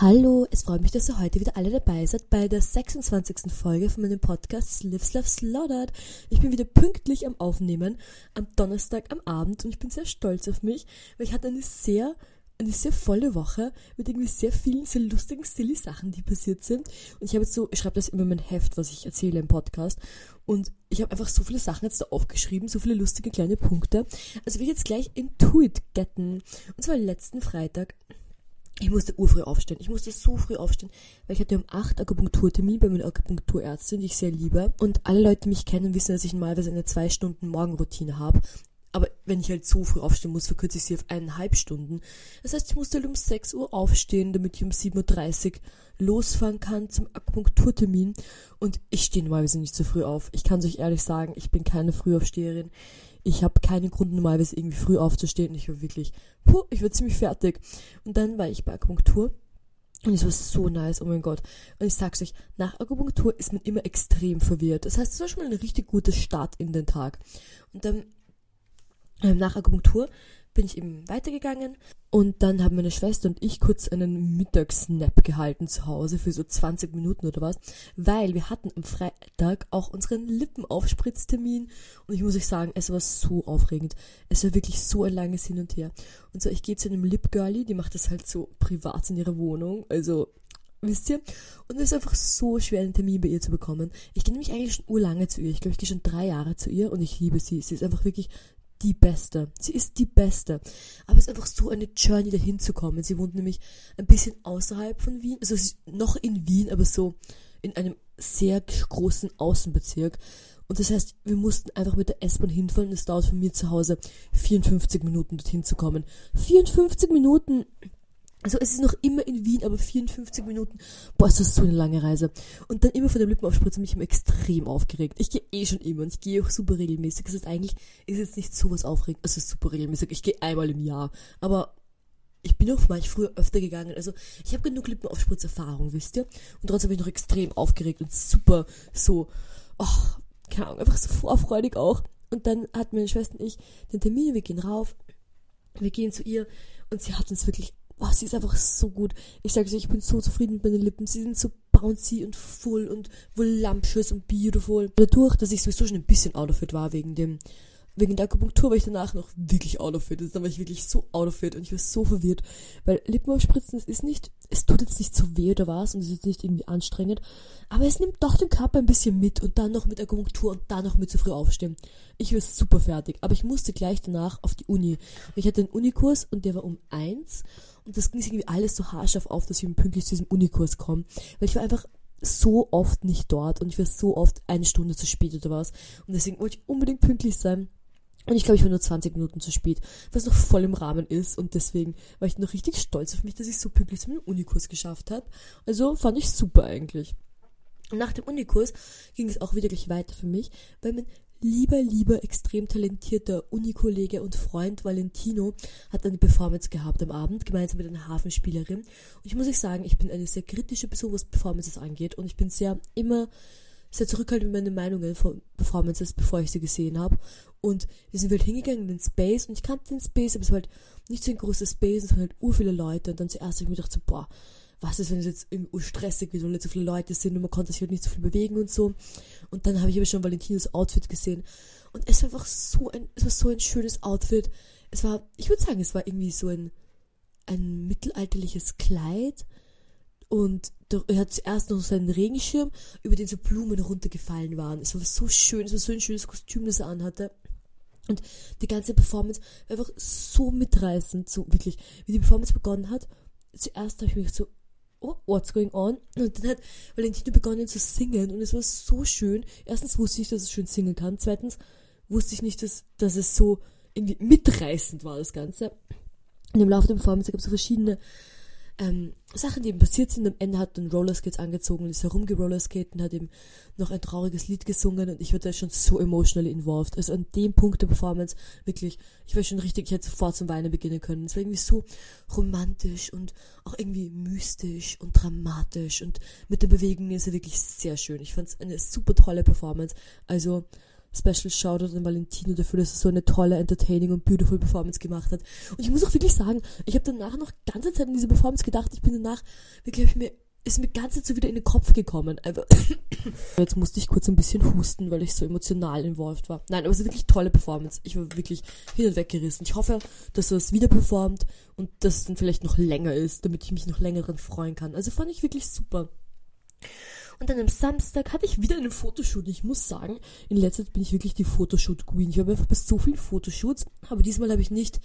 Hallo, es freut mich, dass ihr heute wieder alle dabei seid bei der 26. Folge von meinem Podcast Lives Love Slaughtered. Ich bin wieder pünktlich am Aufnehmen am Donnerstag am Abend und ich bin sehr stolz auf mich, weil ich hatte eine sehr eine sehr volle Woche mit irgendwie sehr vielen, sehr lustigen, silly Sachen, die passiert sind. Und ich habe jetzt so, ich schreibe das immer in mein Heft, was ich erzähle im Podcast. Und ich habe einfach so viele Sachen jetzt da aufgeschrieben, so viele lustige kleine Punkte. Also will ich jetzt gleich into it getten. Und zwar letzten Freitag ich musste urfrüh aufstehen. Ich musste so früh aufstehen, weil ich hatte um 8 Akupunkturtermin bei meiner Akupunkturärztin, die ich sehr liebe. Und alle Leute, die mich kennen, wissen, dass ich normalerweise eine 2 Stunden Morgenroutine habe. Aber wenn ich halt so früh aufstehen muss, verkürze ich sie auf eineinhalb Stunden. Das heißt, ich musste halt um 6 Uhr aufstehen, damit ich um 7.30 Uhr losfahren kann zum Akupunkturtermin. Und ich stehe normalerweise nicht so früh auf. Ich kann es euch ehrlich sagen, ich bin keine Frühaufsteherin. Ich habe keinen Grund normalerweise irgendwie früh aufzustehen. Ich war wirklich, puh, ich war ziemlich fertig. Und dann war ich bei Akupunktur. Und es war so nice, oh mein Gott. Und ich sag's euch, nach Akupunktur ist man immer extrem verwirrt. Das heißt, es war schon mal ein richtig guter Start in den Tag. Und dann ähm, nach Akupunktur bin ich eben weitergegangen und dann haben meine Schwester und ich kurz einen Mittagssnap gehalten zu Hause für so 20 Minuten oder was, weil wir hatten am Freitag auch unseren Lippenaufspritztermin und ich muss euch sagen, es war so aufregend. Es war wirklich so ein langes Hin und Her. Und so, ich gehe zu einem Lip Girlie, die macht das halt so privat in ihrer Wohnung, also wisst ihr? Und es ist einfach so schwer, einen Termin bei ihr zu bekommen. Ich gehe nämlich eigentlich schon urlange zu ihr. Ich glaube, ich gehe schon drei Jahre zu ihr und ich liebe sie. Sie ist einfach wirklich die Beste. Sie ist die Beste. Aber es ist einfach so eine Journey, dahin zu kommen. Sie wohnt nämlich ein bisschen außerhalb von Wien. Also noch in Wien, aber so in einem sehr großen Außenbezirk. Und das heißt, wir mussten einfach mit der S-Bahn hinfahren es dauert von mir zu Hause 54 Minuten dorthin zu kommen. 54 Minuten! Also es ist noch immer in Wien, aber 54 Minuten. Boah, ist das so eine lange Reise. Und dann immer von dem Lippenaufspritzen mich immer extrem aufgeregt. Ich gehe eh schon immer und ich gehe auch super regelmäßig. Das ist eigentlich, ist jetzt nicht so was aufregend. Es ist super regelmäßig. Ich gehe einmal im Jahr. Aber ich bin auch mal früher öfter gegangen. Also ich habe genug Lippenaufspritzerfahrung, wisst ihr? Und trotzdem bin ich noch extrem aufgeregt und super so, oh, keine Ahnung, einfach so vorfreudig auch. Und dann hat meine Schwester und ich den Termin, wir gehen rauf, wir gehen zu ihr und sie hat uns wirklich oh, sie ist einfach so gut. Ich sage ich bin so zufrieden mit meinen Lippen. Sie sind so bouncy und full und voluptuous und beautiful. Dadurch, dass ich sowieso schon ein bisschen out of it war wegen dem wegen der Akupunktur war ich danach noch wirklich out of it. Also, da war ich wirklich so out of it und ich war so verwirrt. Weil Lippenaufspritzen, das ist nicht, es tut jetzt nicht so weh oder was und es ist nicht irgendwie anstrengend. Aber es nimmt doch den Körper ein bisschen mit und dann noch mit Akupunktur und dann noch mit zu früh aufstehen. Ich war super fertig. Aber ich musste gleich danach auf die Uni. Ich hatte einen Unikurs und der war um eins das ging irgendwie alles so haarscharf auf, dass ich pünktlich zu diesem Unikurs komme. Weil ich war einfach so oft nicht dort und ich war so oft eine Stunde zu spät oder was. Und deswegen wollte ich unbedingt pünktlich sein. Und ich glaube, ich war nur 20 Minuten zu spät, was noch voll im Rahmen ist. Und deswegen war ich noch richtig stolz auf mich, dass ich so pünktlich zu meinem Unikurs geschafft habe. Also fand ich super eigentlich. Und nach dem Unikurs ging es auch wieder gleich weiter für mich, weil mein lieber, lieber, extrem talentierter Unikollege und Freund Valentino hat eine Performance gehabt am Abend, gemeinsam mit einer Hafenspielerin. Und ich muss euch sagen, ich bin eine sehr kritische Person, was Performances angeht. Und ich bin sehr immer sehr zurückhaltend mit meinen Meinungen von Performances, bevor ich sie gesehen habe. Und wir sind halt hingegangen in den Space und ich kannte den Space, aber es war halt nicht so ein großer Space, es waren halt ur viele Leute. Und dann zuerst habe ich mir gedacht so, boah, was ist, wenn es jetzt irgendwie stressig wird und nicht so viele Leute sind und man konnte sich halt nicht so viel bewegen und so. Und dann habe ich aber schon Valentinos Outfit gesehen. Und es war einfach so ein, es war so ein schönes Outfit. Es war, ich würde sagen, es war irgendwie so ein, ein mittelalterliches Kleid und er hat zuerst noch seinen Regenschirm, über den so Blumen runtergefallen waren. Es war so schön, es war so ein schönes Kostüm, das er anhatte. Und die ganze Performance war einfach so mitreißend, so wirklich, wie die Performance begonnen hat. Zuerst habe ich mich so, oh, what's going on? Und dann hat Valentino begonnen zu singen und es war so schön. Erstens wusste ich, dass es schön singen kann. Zweitens wusste ich nicht, dass, dass es so irgendwie mitreißend war, das Ganze. Und im Laufe der Performance gab es so verschiedene ähm, Sachen, die eben passiert sind. Am Ende hat dann Rollerskates angezogen und ist herumgerollerskaten und hat eben noch ein trauriges Lied gesungen und ich war da schon so emotionally involved. Also an dem Punkt der Performance wirklich, ich war schon richtig, ich hätte sofort zum Weinen beginnen können. Es war irgendwie so romantisch und auch irgendwie mystisch und dramatisch und mit der Bewegung ist er wirklich sehr schön. Ich fand es eine super tolle Performance. Also Special Shoutout an Valentino dafür, dass er so eine tolle, entertaining und beautiful Performance gemacht hat. Und ich muss auch wirklich sagen, ich habe danach noch ganze Zeit an diese Performance gedacht. Ich bin danach wirklich mir ist mir ganze Zeit so wieder in den Kopf gekommen. Einfach. Jetzt musste ich kurz ein bisschen husten, weil ich so emotional involviert war. Nein, aber es ist wirklich tolle Performance. Ich war wirklich hin und weg gerissen. Ich hoffe, dass er es wieder performt und dass es dann vielleicht noch länger ist, damit ich mich noch länger dran freuen kann. Also fand ich wirklich super. Und dann am Samstag hatte ich wieder einen Fotoshoot. Ich muss sagen, in letzter Zeit bin ich wirklich die Fotoshoot-Queen. Ich habe einfach bei so vielen Fotoshoots, aber diesmal habe ich nicht,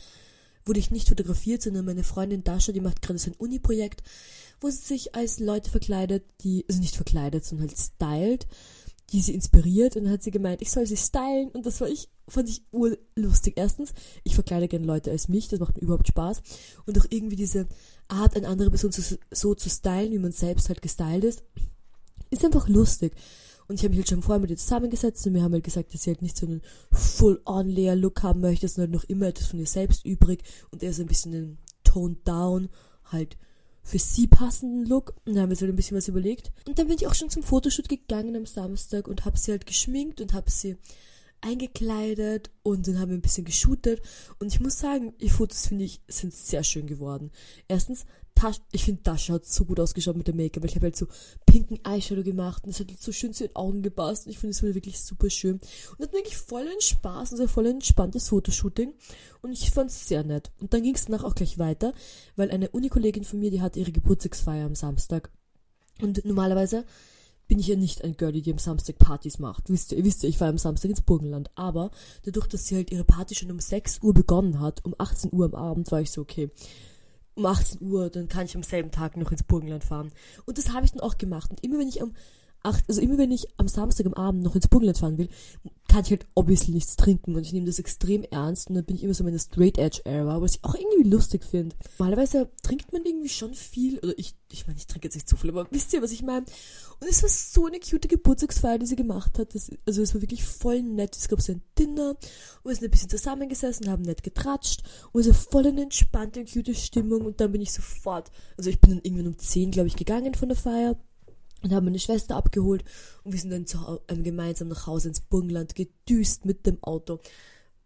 wurde ich nicht fotografiert, sondern meine Freundin Dasha, die macht gerade so ein Uni-Projekt, wo sie sich als Leute verkleidet, die, also nicht verkleidet, sondern halt stylt, die sie inspiriert. Und dann hat sie gemeint, ich soll sie stylen. Und das war ich, fand ich urlustig. Erstens, ich verkleide gerne Leute als mich, das macht mir überhaupt Spaß. Und auch irgendwie diese Art, eine andere Person zu, so zu stylen, wie man selbst halt gestylt ist, ist einfach lustig. Und ich habe mich halt schon vorher mit ihr zusammengesetzt und wir haben halt gesagt, dass sie halt nicht so einen Full-on-Layer-Look haben möchte, sondern halt noch immer etwas von ihr selbst übrig und eher so ein bisschen einen Toned-Down, halt für sie passenden Look. Und dann haben wir uns halt ein bisschen was überlegt. Und dann bin ich auch schon zum Fotoshoot gegangen am Samstag und habe sie halt geschminkt und habe sie eingekleidet und dann haben wir ein bisschen geshootet. Und ich muss sagen, die Fotos finde ich sind sehr schön geworden. Erstens Tasch, ich finde, Tascha hat so gut ausgeschaut mit dem Make-up, weil ich habe halt so pinken Eyeshadow gemacht und es hat halt so schön zu den Augen gepasst und ich finde, es wurde wirklich super schön. Und hat wirklich voll einen Spaß und so voll ein entspanntes Fotoshooting und ich fand es sehr nett. Und dann ging es danach auch gleich weiter, weil eine Unikollegin von mir, die hatte ihre Geburtstagsfeier am Samstag. Und normalerweise bin ich ja nicht ein Girlie, die am Samstag Partys macht. Wisst ihr, ihr wisst ja, ich war am Samstag ins Burgenland. Aber dadurch, dass sie halt ihre Party schon um 6 Uhr begonnen hat, um 18 Uhr am Abend, war ich so, okay, um 18 Uhr, dann kann ich am selben Tag noch ins Burgenland fahren. Und das habe ich dann auch gemacht. Und immer wenn ich am 8, also immer wenn ich am Samstag am Abend noch ins Burgenland fahren will, kann ich halt obviously nichts trinken. Und ich nehme das extrem ernst. Und dann bin ich immer so in meiner Straight Edge Era, was ich auch irgendwie lustig finde. Normalerweise trinkt man irgendwie schon viel, oder ich, ich meine, ich trinke jetzt nicht zu viel, aber wisst ihr, was ich meine? Und es war so eine cute Geburtstagsfeier, die sie gemacht hat. Das, also es war wirklich voll nett. Es gab so ein Dinner und wir sind ein bisschen zusammengesessen, haben nett getratscht und es war voll eine entspannte und cute Stimmung und dann bin ich sofort, also ich bin dann irgendwann um 10, glaube ich, gegangen von der Feier und haben meine Schwester abgeholt und wir sind dann zu, ähm, gemeinsam nach Hause ins Burgenland gedüst mit dem Auto,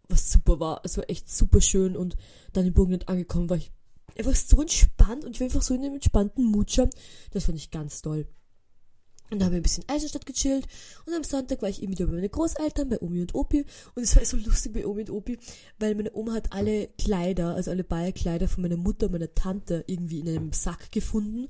was super war. Es war echt super schön und dann im Burgenland angekommen war ich einfach so entspannt und ich war einfach so in einem entspannten Mut schon. Das fand ich ganz toll. Und dann haben wir ein bisschen Eisenstadt gechillt. Und am Sonntag war ich eben wieder bei meinen Großeltern, bei Omi und Opi. Und es war so lustig bei Omi und Opi, weil meine Oma hat alle Kleider, also alle Ballkleider von meiner Mutter und meiner Tante irgendwie in einem Sack gefunden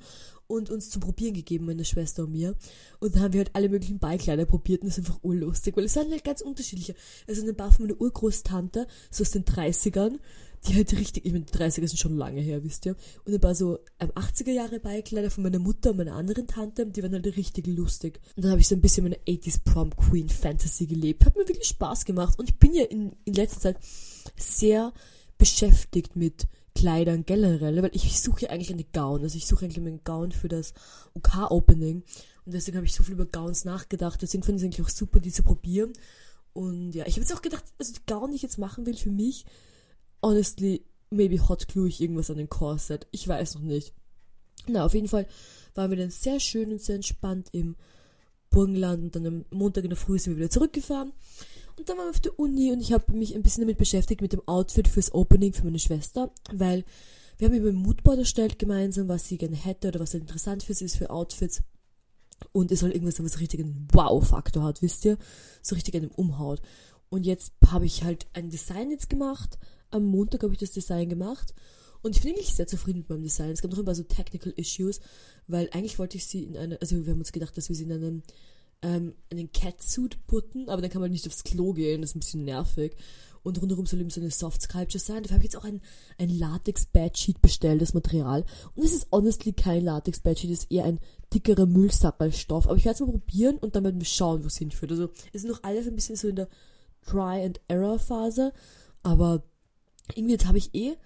und uns zum Probieren gegeben, meine Schwester und mir. Und dann haben wir halt alle möglichen Ballkleider probiert und das ist einfach urlustig, weil es sind halt ganz unterschiedliche. Also ein paar von meiner Urgroßtante, so aus den 30ern, die halt richtig, ich meine, die 30er sind schon lange her, wisst ihr. Und ein paar so ähm, 80er Jahre Ballkleider von meiner Mutter und meiner anderen Tante, die waren halt richtig lustig. Und dann habe ich so ein bisschen meine 80s Prom Queen Fantasy gelebt. Hat mir wirklich Spaß gemacht. Und ich bin ja in, in letzter Zeit sehr beschäftigt mit Kleidern generell, weil ich suche eigentlich eine Gown. Also ich suche eigentlich einen Gown für das OK-Opening. und deswegen habe ich so viel über Gowns nachgedacht. Deswegen finde ich es eigentlich auch super, die zu probieren. Und ja, ich habe jetzt auch gedacht, also die Gown, die ich jetzt machen will für mich, honestly, maybe hot glue ich irgendwas an den Corset. Ich weiß noch nicht. Na, auf jeden Fall waren wir dann sehr schön und sehr entspannt im Burgenland und dann am Montag in der Früh sind wir wieder zurückgefahren. Und dann waren wir auf der Uni und ich habe mich ein bisschen damit beschäftigt mit dem Outfit fürs Opening für meine Schwester, weil wir haben über ein Moodboard erstellt gemeinsam, was sie gerne hätte oder was interessant für sie ist für Outfits. Und es soll irgendwas sein, was richtig einen Wow-Faktor hat, wisst ihr? So richtig einen umhaut. Und jetzt habe ich halt ein Design jetzt gemacht, am Montag habe ich das Design gemacht und ich bin eigentlich sehr zufrieden mit meinem Design. Es gab noch ein paar so Technical Issues, weil eigentlich wollte ich sie in eine, also wir haben uns gedacht, dass wir sie in einem ähm, einen Catsuit putten, aber dann kann man nicht aufs Klo gehen, das ist ein bisschen nervig. Und rundherum soll eben so eine Soft Sculpture sein. Dafür habe ich jetzt auch ein, ein Latex Bedsheet bestellt, das Material. Und es ist honestly kein Latex Bedsheet, es ist eher ein dickerer Müllsackerstoff. Aber ich werde es mal probieren und dann werden wir schauen, wo es hinführt. Also es ist noch alles ein bisschen so in der Try and Error Phase, aber irgendwie jetzt habe ich eh,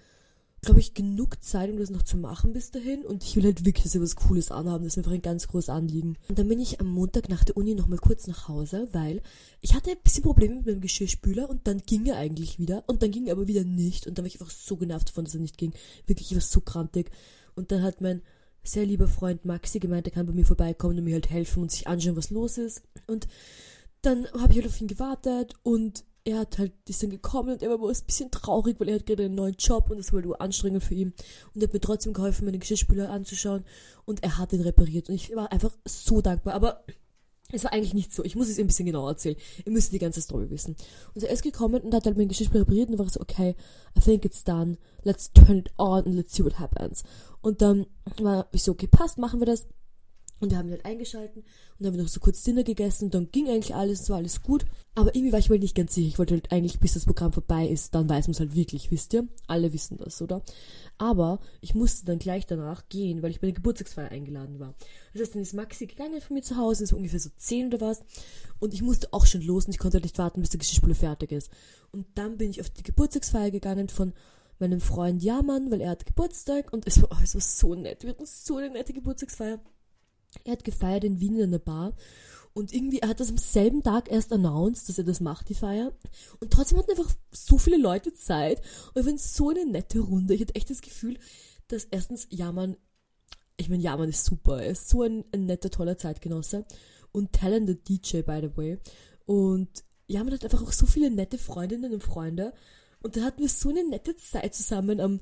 glaube ich, genug Zeit, um das noch zu machen bis dahin. Und ich will halt wirklich, dass wir was Cooles anhaben. Das ist einfach ein ganz großes Anliegen. Und dann bin ich am Montag nach der Uni nochmal kurz nach Hause, weil ich hatte ein bisschen Probleme mit meinem Geschirrspüler und dann ging er eigentlich wieder. Und dann ging er aber wieder nicht. Und dann war ich einfach so genervt davon, dass er nicht ging. Wirklich, ich war so krantig. Und dann hat mein sehr lieber Freund Maxi gemeint, er kann bei mir vorbeikommen und mir halt helfen und sich anschauen, was los ist. Und dann habe ich halt auf ihn gewartet und er hat halt, ist dann gekommen und er war ein bisschen traurig, weil er hat gerade einen neuen Job und das war wohl anstrengend für ihn. Und er hat mir trotzdem geholfen, meine Geschirrspüler anzuschauen und er hat ihn repariert und ich war einfach so dankbar. Aber es war eigentlich nicht so. Ich muss es ein bisschen genauer erzählen. Ihr müsst die ganze Story wissen. Und er ist gekommen und hat halt mein Geschirrspüler repariert und war so, okay, I think it's done. Let's turn it on and let's see what happens. Und dann war ich so, okay, passt, machen wir das. Und wir haben ihn halt eingeschalten und dann haben wir noch so kurz Dinner gegessen dann ging eigentlich alles, es war alles gut. Aber irgendwie war ich mir nicht ganz sicher. Ich wollte halt eigentlich, bis das Programm vorbei ist, dann weiß man es halt wirklich, wisst ihr? Alle wissen das, oder? Aber ich musste dann gleich danach gehen, weil ich bei der Geburtstagsfeier eingeladen war. Das heißt, dann ist Maxi gegangen von mir zu Hause, so ungefähr so 10 oder was. Und ich musste auch schon los und ich konnte halt nicht warten, bis die Geschirrspüle fertig ist. Und dann bin ich auf die Geburtstagsfeier gegangen von meinem Freund Jamann, weil er hat Geburtstag und es war, oh, es war so nett. Wir hatten so eine nette Geburtstagsfeier. Er hat gefeiert in Wien in einer Bar und irgendwie, er hat das am selben Tag erst announced, dass er das macht, die Feier. Und trotzdem hatten einfach so viele Leute Zeit. Und wir waren so eine nette Runde. Ich hatte echt das Gefühl, dass erstens Jaman, ich meine, Jaman ist super. Er ist so ein, ein netter, toller Zeitgenosse. Und talented DJ, by the way. Und Jaman hat einfach auch so viele nette Freundinnen und Freunde. Und da hatten wir so eine nette Zeit zusammen am,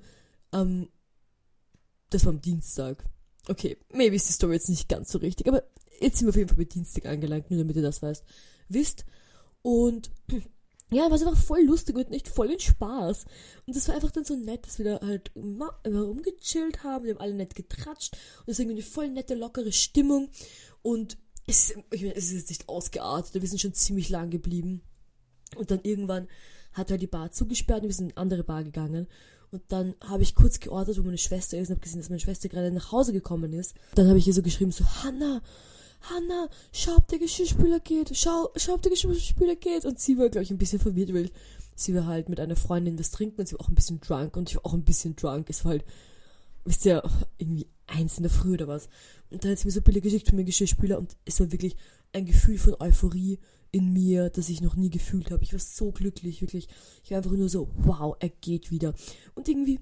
am, das war am Dienstag. Okay, maybe ist die Story jetzt nicht ganz so richtig, aber jetzt sind wir auf jeden Fall bei Dienstag angelangt, nur damit ihr das weißt, wisst. Und ja, war es einfach voll lustig und nicht voll in Spaß. Und das war einfach dann so nett, dass wir da halt rumgechillt haben, wir haben alle nett getratscht und es ist irgendwie eine voll nette, lockere Stimmung. Und es, ich meine, es ist jetzt nicht ausgeartet, wir sind schon ziemlich lang geblieben. Und dann irgendwann hat halt die Bar zugesperrt und wir sind in eine andere Bar gegangen. Und dann habe ich kurz geordert, wo meine Schwester ist und habe gesehen, dass meine Schwester gerade nach Hause gekommen ist. Dann habe ich ihr so geschrieben, so, Hanna, Hanna, schau, ob der Geschirrspüler geht, schau, schau, ob der Geschirrspüler geht. Und sie war, glaube ich, ein bisschen verwirrt, weil sie war halt mit einer Freundin was trinken und sie war auch ein bisschen drunk und ich war auch ein bisschen drunk. Es war halt, wisst ihr, irgendwie eins in der Früh oder was. Und dann hat sie mir so Bilder geschickt von meinem Geschirrspüler und es war wirklich ein Gefühl von Euphorie in mir, das ich noch nie gefühlt habe. Ich war so glücklich, wirklich. Ich war einfach nur so, wow, er geht wieder. Und irgendwie,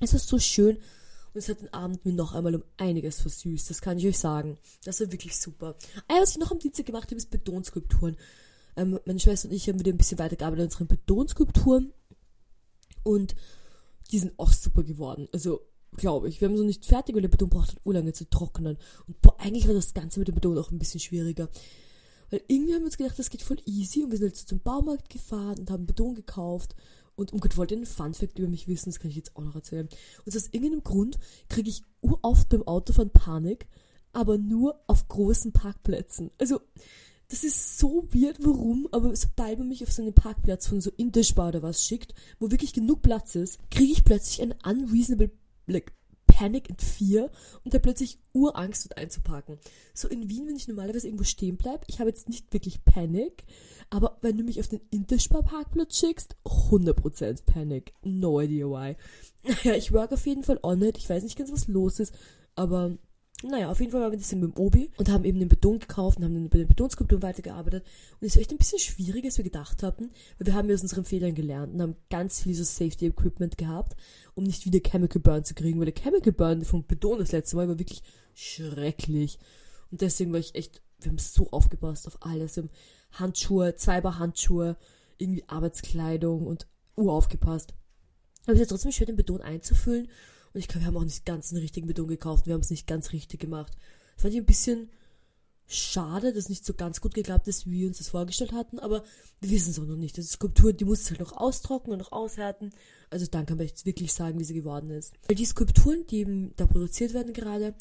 es war so schön. Und es hat den Abend mir noch einmal um einiges versüßt. Das kann ich euch sagen. Das war wirklich super. Ah, was ich noch am Dienstag gemacht habe, ist Betonskulpturen. Ähm, meine Schwester und ich haben wieder ein bisschen weitergearbeitet an unseren Betonskulpturen. Und die sind auch super geworden. Also, glaube ich. Wir haben so nicht fertig, weil der Beton braucht halt urlange zu trocknen. Und boah, eigentlich war das Ganze mit dem Beton auch ein bisschen schwieriger. Weil irgendwie haben wir uns gedacht, das geht voll easy und wir sind halt so zum Baumarkt gefahren und haben Beton gekauft. Und um Gott wollt ihr einen Funfact über mich wissen, das kann ich jetzt auch noch erzählen. Und aus irgendeinem Grund kriege ich uroft beim Autofahren Panik, aber nur auf großen Parkplätzen. Also, das ist so weird, warum, aber sobald man mich auf so einen Parkplatz von so Interspar oder was schickt, wo wirklich genug Platz ist, kriege ich plötzlich einen unreasonable like, Panic in Fear und da plötzlich Urangst dort einzuparken. So in Wien, wenn ich normalerweise irgendwo stehen bleibe, ich habe jetzt nicht wirklich Panik, aber wenn du mich auf den Interspar-Parkplatz schickst, 100% Panik. No idea why. Naja, ich work auf jeden Fall on it. Ich weiß nicht ganz, was los ist, aber naja, auf jeden Fall waren wir das mit dem Obi und haben eben den Beton gekauft und haben dann bei den Betonskulpturen weitergearbeitet. Und es war echt ein bisschen schwieriger, als wir gedacht hatten, weil wir haben ja aus unseren Fehlern gelernt und haben ganz viel so Safety Equipment gehabt, um nicht wieder Chemical Burn zu kriegen, weil der Chemical Burn vom Beton das letzte Mal war wirklich schrecklich. Und deswegen war ich echt, wir haben so aufgepasst auf alles. Wir haben Handschuhe, zweibar Handschuhe, irgendwie Arbeitskleidung und uraufgepasst. Aber es ist ja trotzdem schwer, den Beton einzufüllen und ich glaube, wir haben auch nicht ganz den richtigen Beton gekauft. Wir haben es nicht ganz richtig gemacht. Das fand ich ein bisschen schade, dass nicht so ganz gut geklappt ist, wie wir uns das vorgestellt hatten, aber wir wissen es auch noch nicht. Die Skulptur, die muss halt noch austrocknen und noch aushärten. Also dann kann man jetzt wirklich sagen, wie sie geworden ist. Weil die Skulpturen, die eben da produziert werden gerade,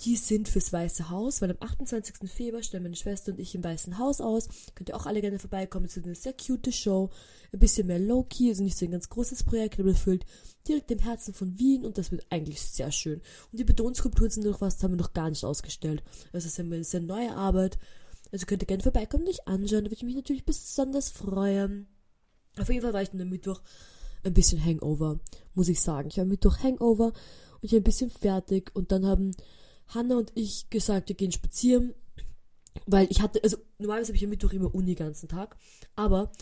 die sind fürs Weiße Haus, weil am 28. Februar stellen meine Schwester und ich im Weißen Haus aus. Könnt ihr auch alle gerne vorbeikommen. Es ist eine sehr cute Show. Ein bisschen mehr low-key, also nicht so ein ganz großes Projekt, aber erfüllt direkt im Herzen von Wien und das wird eigentlich sehr schön. Und die Betonskulpturen sind noch was, das haben wir noch gar nicht ausgestellt. Also es ist eine sehr neue Arbeit. Also könnt ihr gerne vorbeikommen und euch anschauen. Da würde ich mich natürlich besonders freuen. Auf jeden Fall war ich dann am Mittwoch ein bisschen Hangover, muss ich sagen. Ich war am Mittwoch Hangover und ich war ein bisschen fertig und dann haben Hanna und ich gesagt, wir gehen spazieren, weil ich hatte, also normalerweise habe ich am Mittwoch immer Uni den ganzen Tag, aber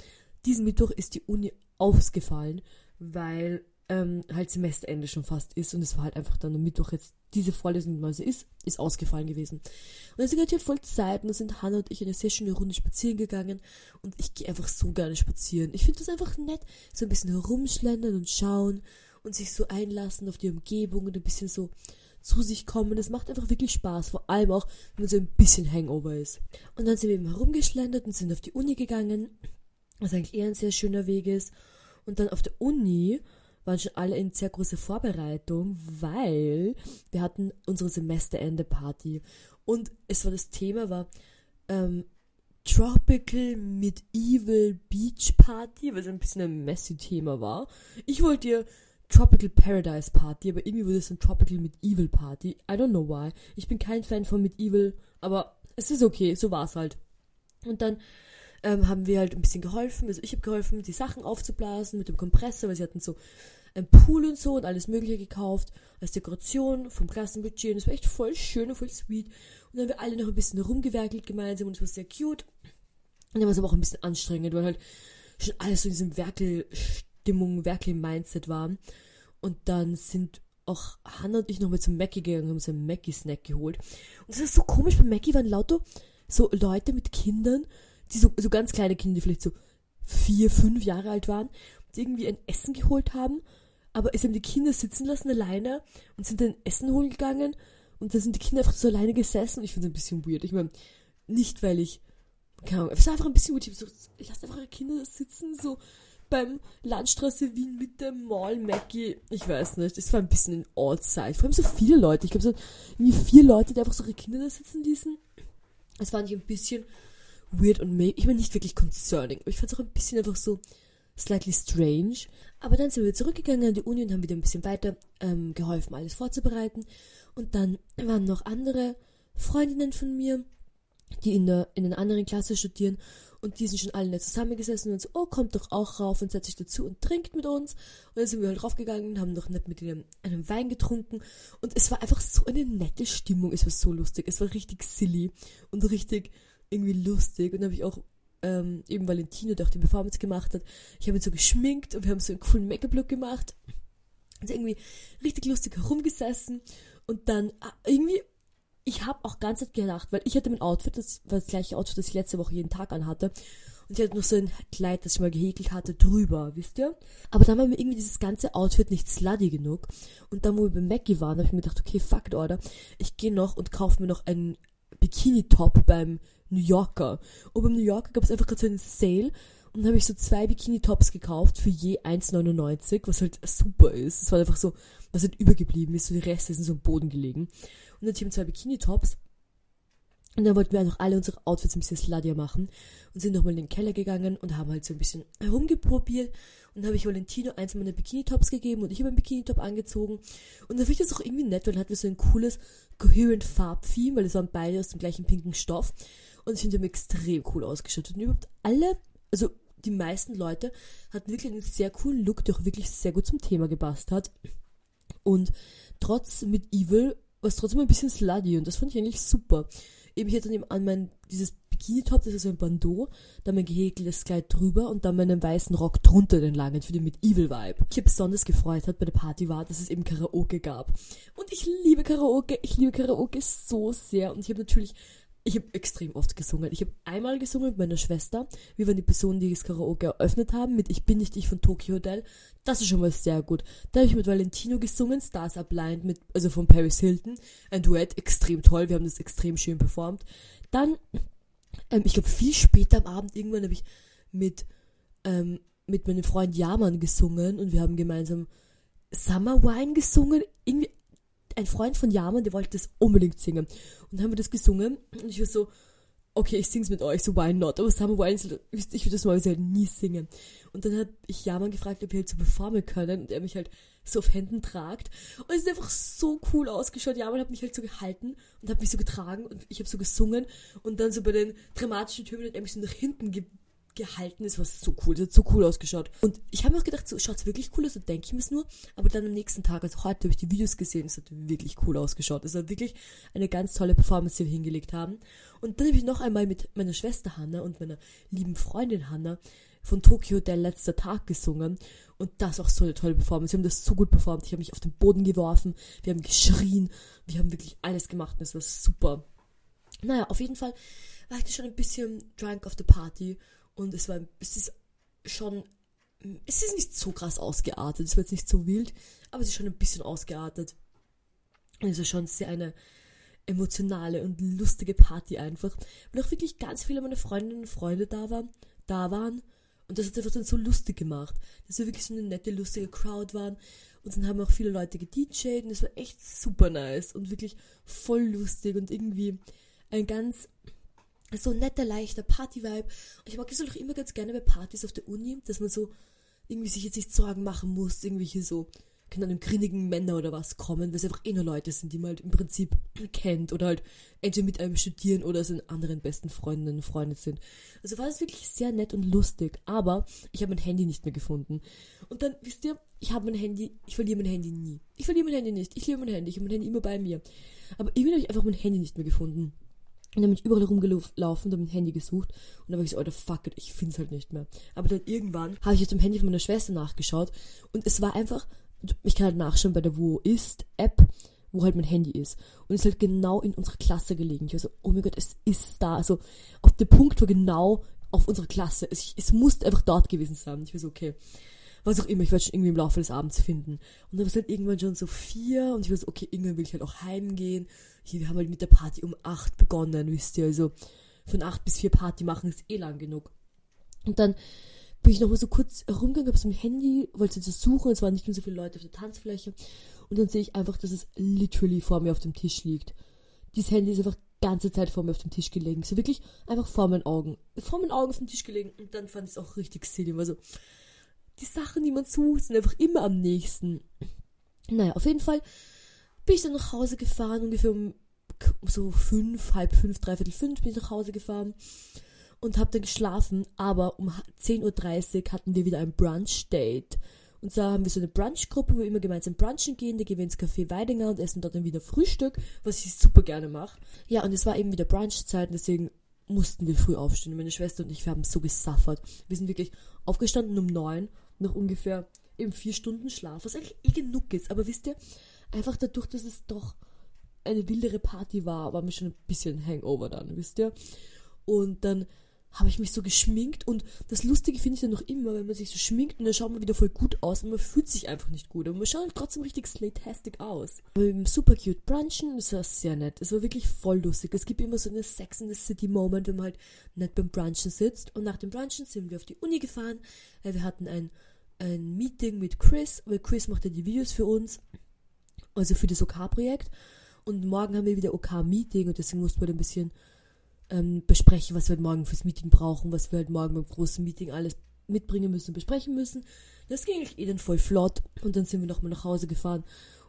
diesen Mittwoch ist die Uni ausgefallen, weil ähm, halt Semesterende schon fast ist und es war halt einfach dann am Mittwoch jetzt diese Vorlesung, mal so ist, ist ausgefallen gewesen. Und dann sind halt voll Zeit und da sind Hannah und ich eine sehr schöne Runde spazieren gegangen und ich gehe einfach so gerne spazieren. Ich finde das einfach nett, so ein bisschen herumschlendern und schauen und sich so einlassen auf die Umgebung und ein bisschen so zu sich kommen. Das macht einfach wirklich Spaß, vor allem auch, wenn so ein bisschen Hangover ist. Und dann sind wir eben herumgeschlendert und sind auf die Uni gegangen, was eigentlich eher ein sehr schöner Weg ist. Und dann auf der Uni waren schon alle in sehr großer Vorbereitung, weil wir hatten unsere Semesterende-Party. Und es war das Thema war ähm, Tropical Medieval Beach Party, was ein bisschen ein messy Thema war. Ich wollte dir Tropical Paradise Party, aber irgendwie wurde es ein Tropical Medieval Party. I don't know why. Ich bin kein Fan von Medieval, aber es ist okay, so war es halt. Und dann ähm, haben wir halt ein bisschen geholfen. Also ich habe geholfen, die Sachen aufzublasen mit dem Kompressor, weil sie hatten so ein Pool und so und alles Mögliche gekauft als Dekoration vom Klassenbudget. Und es war echt voll schön und voll sweet. Und dann haben wir alle noch ein bisschen rumgewerkelt gemeinsam und es war sehr cute. Und dann war es aber auch ein bisschen anstrengend, weil halt schon alles so in diesem Werkelstimmung, Werkel-Mindset waren. Und dann sind auch Hannah und ich noch mit zum Mackie gegangen und haben so einen Mackie-Snack geholt. Und das ist so komisch, bei Mackie waren lauter so Leute mit Kindern, die so, so ganz kleine Kinder, die vielleicht so vier, fünf Jahre alt waren, die irgendwie ein Essen geholt haben, aber es haben die Kinder sitzen lassen alleine und sind dann Essen holen gegangen und da sind die Kinder einfach so alleine gesessen und ich finde es ein bisschen weird. Ich meine, nicht weil ich, keine Ahnung, es war einfach ein bisschen weird. Ich, so, ich lasse einfach Kinder sitzen, so beim Landstraße Wien mit dem Mall Mackie. Ich weiß nicht, es war ein bisschen ein Outside. Vor allem so viele Leute. Ich glaube, so irgendwie vier Leute, die einfach so ihre Kinder da sitzen ließen. Es fand ich ein bisschen weird und mega. Ich meine, nicht wirklich concerning, aber ich fand es auch ein bisschen einfach so slightly strange. Aber dann sind wir zurückgegangen an die Uni und haben wieder ein bisschen weiter ähm, geholfen, alles vorzubereiten. Und dann waren noch andere Freundinnen von mir, die in, der, in einer anderen Klasse studieren. Und die sind schon alle nicht zusammengesessen und so, oh, kommt doch auch rauf und setzt sich dazu und trinkt mit uns. Und dann sind wir halt raufgegangen und haben noch nicht mit ihnen einen Wein getrunken. Und es war einfach so eine nette Stimmung. Es war so lustig. Es war richtig silly und richtig irgendwie lustig. Und dann habe ich auch ähm, eben Valentino, der auch die Performance gemacht hat, ich habe ihn so geschminkt und wir haben so einen coolen Make-up-Look gemacht. Also irgendwie richtig lustig herumgesessen und dann ah, irgendwie, ich habe auch ganz Zeit gelacht, weil ich hatte mein Outfit, das war das gleiche Outfit, das ich letzte Woche jeden Tag anhatte. Und ich hatte noch so ein Kleid, das ich mal gehäkelt hatte, drüber, wisst ihr? Aber dann war mir irgendwie dieses ganze Outfit nicht slutty genug. Und dann, wo wir bei Mackie waren, habe ich mir gedacht, okay, fuck it, oder? Ich gehe noch und kaufe mir noch einen Bikini-Top beim New Yorker. Und beim New Yorker gab es einfach gerade so einen Sale und habe ich so zwei Bikini-Tops gekauft für je 1,99, was halt super ist. Es war einfach so, was halt übergeblieben ist, so die Reste sind so am Boden gelegen. Und dann haben zwei Bikini-Tops und dann wollten wir einfach alle unsere Outfits ein bisschen sluttier machen und sind nochmal in den Keller gegangen und haben halt so ein bisschen herumgeprobiert. Und dann habe ich Valentino eins meiner Bikini-Tops gegeben und ich habe einen Bikini-Top angezogen. Und dann finde ich das auch irgendwie nett, weil dann hatten wir so ein cooles, coherent Farbtheme, weil es waren beide aus dem gleichen pinken Stoff. Und ich finde, die haben extrem cool ausgestattet. Und überhaupt alle, also die meisten Leute hatten wirklich einen sehr coolen Look, der auch wirklich sehr gut zum Thema gepasst hat. Und trotz mit Evil es trotzdem ein bisschen slutty und das fand ich eigentlich super eben hier dann eben an mein, dieses Bikini-Top, das ist so ein Bandeau, dann mein gehäkeltes Kleid drüber und dann meinen weißen Rock drunter, den langen, für den mit Evil-Vibe. Ich habe besonders gefreut hat bei der Party war, dass es eben Karaoke gab. Und ich liebe Karaoke, ich liebe Karaoke so sehr und ich habe natürlich ich habe extrem oft gesungen. Ich habe einmal gesungen mit meiner Schwester. Wir waren die Personen, die das Karaoke eröffnet haben, mit Ich bin nicht ich von Tokyo Hotel. Das ist schon mal sehr gut. Da habe ich mit Valentino gesungen, Stars Are Blind, mit, also von Paris Hilton. Ein Duett, extrem toll. Wir haben das extrem schön performt. Dann, ähm, ich glaube, viel später am Abend irgendwann habe ich mit, ähm, mit meinem Freund Yaman gesungen und wir haben gemeinsam Summer Wine gesungen. Irgendwie ein Freund von Yaman, der wollte das unbedingt singen. Und dann haben wir das gesungen und ich war so, okay, ich sing's mit euch, so why not? Aber Summer Wine, ich würde das mal halt nie singen. Und dann hat ich Yaman gefragt, ob wir halt so performen können und er mich halt so auf Händen tragt. Und es ist einfach so cool ausgeschaut. Yaman hat mich halt so gehalten und hat mich so getragen und ich habe so gesungen und dann so bei den dramatischen Tönen hat er mich so nach hinten ge gehalten. Es war so cool, es hat so cool ausgeschaut. Und ich habe mir auch gedacht, so schaut wirklich cool aus, denke ich mir es nur. Aber dann am nächsten Tag, also heute habe ich die Videos gesehen, es hat wirklich cool ausgeschaut. Es war wirklich eine ganz tolle Performance, die wir hingelegt haben. Und dann habe ich noch einmal mit meiner Schwester Hanna und meiner lieben Freundin Hanna von Tokio der letzte Tag gesungen und das auch so eine tolle Performance. Wir haben das so gut performt. Ich habe mich auf den Boden geworfen, wir haben geschrien, wir haben wirklich alles gemacht und es war super. Naja, auf jeden Fall war ich schon ein bisschen drunk auf the party und es war, es ist schon, es ist nicht so krass ausgeartet, es jetzt nicht so wild, aber es ist schon ein bisschen ausgeartet. Es ist schon sehr eine emotionale und lustige Party einfach, weil auch wirklich ganz viele meiner Freundinnen und Freunde da waren, da waren. Und das hat einfach dann so lustig gemacht, dass wir wirklich so eine nette, lustige Crowd waren. Und dann haben auch viele Leute gedjed und es war echt super nice und wirklich voll lustig und irgendwie ein ganz so netter, leichter Party-Vibe. Ich mag es auch immer ganz gerne bei Partys auf der Uni, dass man so irgendwie sich jetzt nicht Sorgen machen muss, irgendwelche so keine Ahnung, grinnigen Männer oder was kommen, weil es einfach eh nur Leute sind, die man halt im Prinzip kennt oder halt entweder mit einem studieren oder seinen anderen besten Freundinnen und Freunden sind. Also war es wirklich sehr nett und lustig, aber ich habe mein Handy nicht mehr gefunden. Und dann, wisst ihr, ich habe mein Handy, ich verliere mein Handy nie. Ich verliere mein Handy nicht, ich liebe mein Handy, ich habe mein Handy immer bei mir. Aber irgendwie habe ich einfach mein Handy nicht mehr gefunden. Und dann bin ich überall rumgelaufen und habe mein Handy gesucht. Und dann war ich so, Alter, fuck it, ich finde es halt nicht mehr. Aber dann irgendwann habe ich auf dem Handy von meiner Schwester nachgeschaut. Und es war einfach ich kann halt nachschauen bei der Wo ist App, wo halt mein Handy ist. Und es ist halt genau in unserer Klasse gelegen. Ich war so, oh mein Gott, es ist da. Also auf dem Punkt war genau auf unserer Klasse. Es, es musste einfach dort gewesen sein. Ich war so, okay. Was auch immer, ich werde schon irgendwie im Laufe des Abends finden. Und dann war es halt irgendwann schon so vier und ich war so, okay, irgendwann will ich halt auch heimgehen. Hier, wir haben halt mit der Party um acht begonnen, wisst ihr. Also von acht bis vier Party machen ist eh lang genug. Und dann bin ich nochmal so kurz herumgegangen, habe so ein Handy, wollte das suchen, es waren nicht mehr so viele Leute auf der Tanzfläche. Und dann sehe ich einfach, dass es literally vor mir auf dem Tisch liegt. Dieses Handy ist einfach die ganze Zeit vor mir auf dem Tisch gelegen. So wirklich einfach vor meinen Augen. Vor meinen Augen auf dem Tisch gelegen. Und dann fand ich es auch richtig silly. Also, die Sachen, die man sucht, sind einfach immer am nächsten. Naja, auf jeden Fall bin ich dann nach Hause gefahren, ungefähr um so fünf, halb fünf, dreiviertel fünf bin ich nach Hause gefahren und habe dann geschlafen, aber um 10.30 Uhr hatten wir wieder ein Brunch-Date. Und zwar haben wir so eine Brunch-Gruppe, wo wir immer gemeinsam brunchen gehen. Da gehen wir ins Café Weidinger und essen dort dann wieder Frühstück, was ich super gerne mache. Ja, und es war eben wieder Brunchzeit deswegen mussten wir früh aufstehen. Meine Schwester und ich, wir haben so gesuffert. Wir sind wirklich aufgestanden um neun, noch ungefähr eben vier Stunden Schlaf, was eigentlich eh genug ist. Aber wisst ihr, einfach dadurch, dass es doch eine wildere Party war, war mir schon ein bisschen Hangover dann, wisst ihr? Und dann habe ich mich so geschminkt und das Lustige finde ich dann noch immer, wenn man sich so schminkt und dann schaut man wieder voll gut aus und man fühlt sich einfach nicht gut, aber man schaut trotzdem richtig slatastic aus. Wir haben super cute brunchen, das war sehr nett, es war wirklich voll lustig. Es gibt immer so eine Sex in the City Moment, wenn man halt nett beim Brunchen sitzt und nach dem Brunchen sind wir auf die Uni gefahren, wir hatten ein, ein Meeting mit Chris, weil Chris macht ja die Videos für uns, also für das OK-Projekt und morgen haben wir wieder OK-Meeting und deswegen mussten wir ein bisschen ähm, besprechen, was wir halt morgen fürs Meeting brauchen, was wir halt morgen beim großen Meeting alles mitbringen müssen und besprechen müssen. Das ging eigentlich eh dann voll flott und dann sind wir nochmal nach Hause gefahren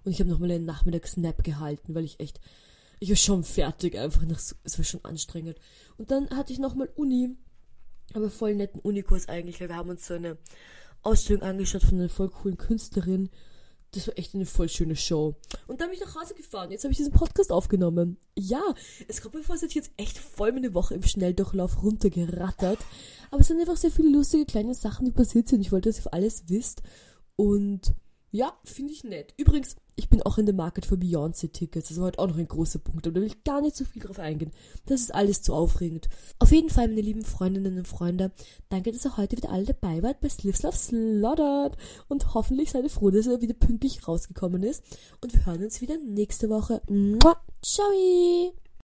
und ich habe nochmal einen Nachmittagsnap gehalten, weil ich echt, ich war schon fertig einfach, nach, es war schon anstrengend. Und dann hatte ich nochmal Uni, aber voll netten Unikurs eigentlich, weil wir haben uns so eine Ausstellung angeschaut von einer voll coolen Künstlerin, das war echt eine voll schöne Show. Und dann bin ich nach Hause gefahren. Jetzt habe ich diesen Podcast aufgenommen. Ja, es kommt mir vor, als hätte ich jetzt echt voll meine Woche im Schnelldurchlauf runtergerattert. Aber es sind einfach sehr viele lustige kleine Sachen, die passiert sind. Ich wollte, dass ihr alles wisst. Und ja, finde ich nett. Übrigens, ich bin auch in der Market für Beyoncé-Tickets. Das war halt auch noch ein großer Punkt. Da will ich gar nicht so viel drauf eingehen. Das ist alles zu aufregend. Auf jeden Fall, meine lieben Freundinnen und Freunde, danke, dass ihr heute wieder alle dabei wart bei Slivs Love Slaughtered. Und hoffentlich seid ihr froh, dass er wieder pünktlich rausgekommen ist. Und wir hören uns wieder nächste Woche. Ciao!